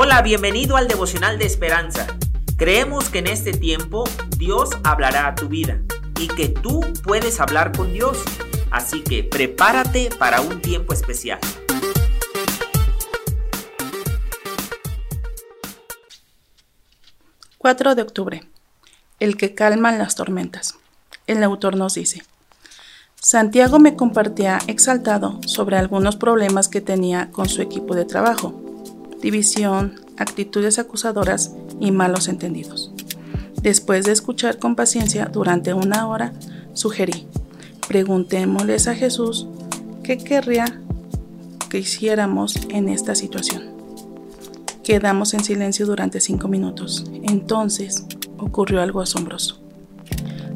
Hola, bienvenido al devocional de esperanza. Creemos que en este tiempo Dios hablará a tu vida y que tú puedes hablar con Dios. Así que prepárate para un tiempo especial. ...4 de octubre... El que calma las tormentas. El autor nos dice... Santiago me compartía exaltado sobre algunos problemas que tenía con su equipo de trabajo división, actitudes acusadoras y malos entendidos. Después de escuchar con paciencia durante una hora, sugerí, preguntémosles a Jesús qué querría que hiciéramos en esta situación. Quedamos en silencio durante cinco minutos. Entonces ocurrió algo asombroso.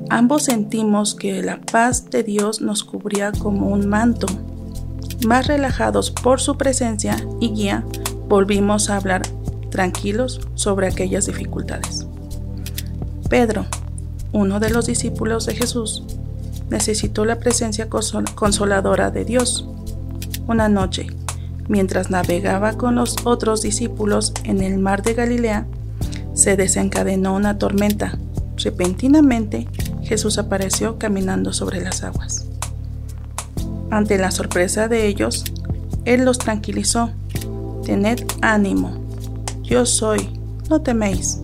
Ambos sentimos que la paz de Dios nos cubría como un manto. Más relajados por su presencia y guía, volvimos a hablar tranquilos sobre aquellas dificultades. Pedro, uno de los discípulos de Jesús, necesitó la presencia consoladora de Dios. Una noche, mientras navegaba con los otros discípulos en el mar de Galilea, se desencadenó una tormenta. Repentinamente, Jesús apareció caminando sobre las aguas. Ante la sorpresa de ellos, Él los tranquilizó Tened ánimo, yo soy, no teméis.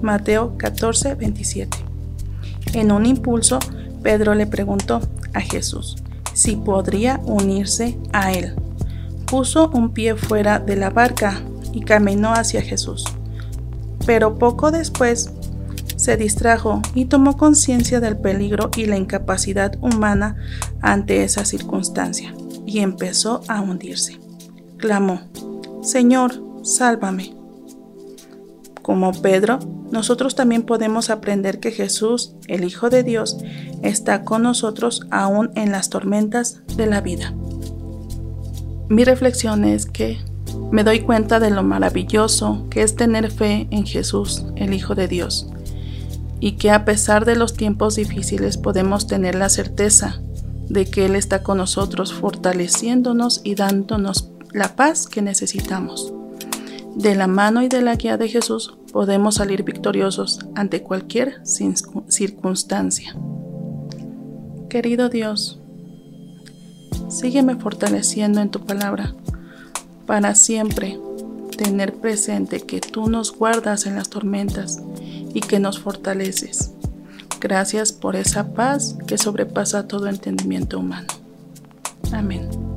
Mateo 14, 27. En un impulso, Pedro le preguntó a Jesús si podría unirse a él. Puso un pie fuera de la barca y caminó hacia Jesús. Pero poco después se distrajo y tomó conciencia del peligro y la incapacidad humana ante esa circunstancia y empezó a hundirse. Clamó, Señor, sálvame. Como Pedro, nosotros también podemos aprender que Jesús, el Hijo de Dios, está con nosotros aún en las tormentas de la vida. Mi reflexión es que me doy cuenta de lo maravilloso que es tener fe en Jesús, el Hijo de Dios, y que a pesar de los tiempos difíciles podemos tener la certeza de que Él está con nosotros, fortaleciéndonos y dándonos la paz que necesitamos. De la mano y de la guía de Jesús podemos salir victoriosos ante cualquier circunstancia. Querido Dios, sígueme fortaleciendo en tu palabra para siempre tener presente que tú nos guardas en las tormentas y que nos fortaleces. Gracias por esa paz que sobrepasa todo entendimiento humano. Amén.